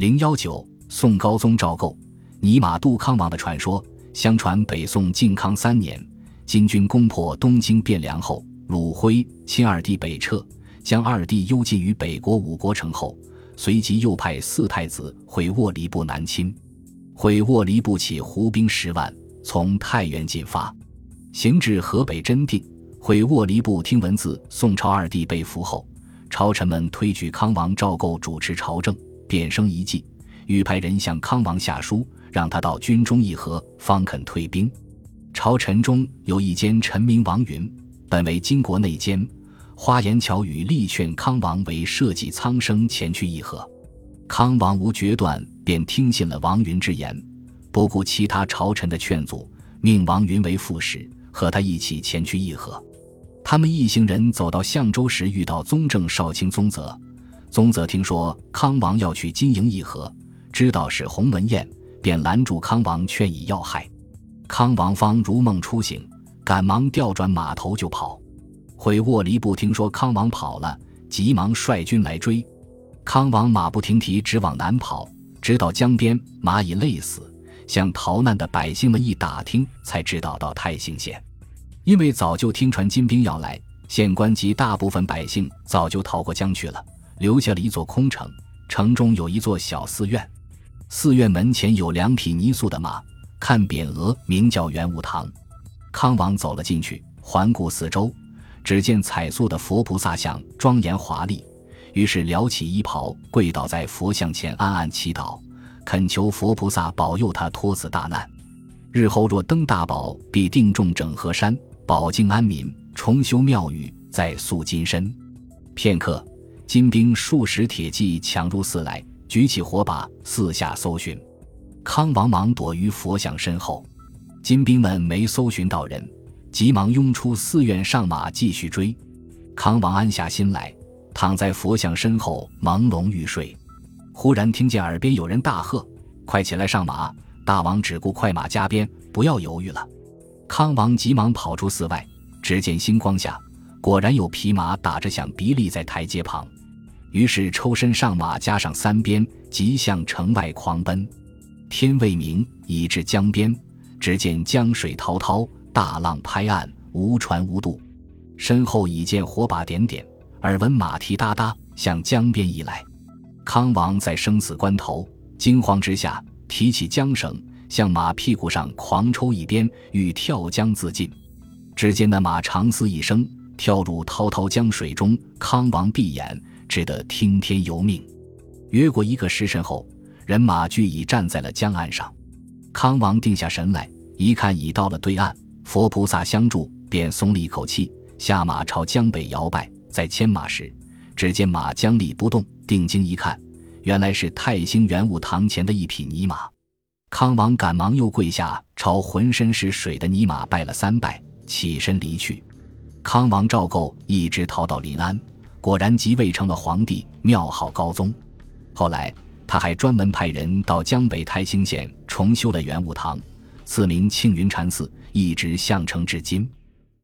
零幺九，宋高宗赵构尼玛杜康王的传说。相传北宋靖康三年，金军攻破东京汴梁后，鲁辉亲二弟北撤，将二弟幽禁于北国五国城后，随即又派四太子毁卧离部南侵。毁卧离部起胡兵十万，从太原进发，行至河北真定。毁卧离部听闻自宋朝二弟被俘后，朝臣们推举康王赵构主持朝政，便生一计，欲派人向康王下书。让他到军中议和，方肯退兵。朝臣中有一间臣名王云，本为金国内奸，花言巧语力劝康王为社稷苍生前去议和。康王无决断，便听信了王云之言，不顾其他朝臣的劝阻，命王云为副使，和他一起前去议和。他们一行人走到相州时，遇到宗正少卿宗泽。宗泽听说康王要去金营议和，知道是鸿门宴。便拦住康王，劝以要害。康王方如梦初醒，赶忙调转马头就跑。回沃离部听说康王跑了，急忙率军来追。康王马不停蹄，直往南跑，直到江边，马已累死。向逃难的百姓们一打听，才知道到泰兴县。因为早就听传金兵要来，县官及大部分百姓早就逃过江去了，留下了一座空城。城中有一座小寺院。寺院门前有两匹泥塑的马，看匾额名叫元武堂。康王走了进去，环顾四周，只见彩塑的佛菩萨像庄严华丽，于是撩起衣袍，跪倒在佛像前，暗暗祈祷，恳求佛菩萨保佑他脱此大难。日后若登大宝，必定重整河山，保境安民，重修庙宇，再塑金身。片刻，金兵数十铁骑抢入寺来。举起火把，四下搜寻。康王忙躲于佛像身后。金兵们没搜寻到人，急忙拥出寺院，上马继续追。康王安下心来，躺在佛像身后朦胧欲睡。忽然听见耳边有人大喝：“快起来上马！”大王只顾快马加鞭，不要犹豫了。康王急忙跑出寺外，只见星光下果然有匹马打着响鼻立在台阶旁。于是抽身上马，加上三鞭，即向城外狂奔。天未明，已至江边，只见江水滔滔，大浪拍岸，无船无渡。身后已见火把点点，耳闻马蹄哒哒向江边移来。康王在生死关头，惊慌之下，提起缰绳，向马屁股上狂抽一鞭，欲跳江自尽。只见那马长嘶一声，跳入滔滔江水中。康王闭眼。只得听天由命。约过一个时辰后，人马俱已站在了江岸上。康王定下神来，一看已到了对岸，佛菩萨相助，便松了一口气，下马朝江北摇摆。在牵马时，只见马僵立不动，定睛一看，原来是太兴元武堂前的一匹泥马。康王赶忙又跪下，朝浑身是水的泥马拜了三拜，起身离去。康王赵构一直逃到临安。果然即位成了皇帝，庙号高宗。后来他还专门派人到江北泰兴县重修了元武堂，赐名庆云禅寺，一直相承至今。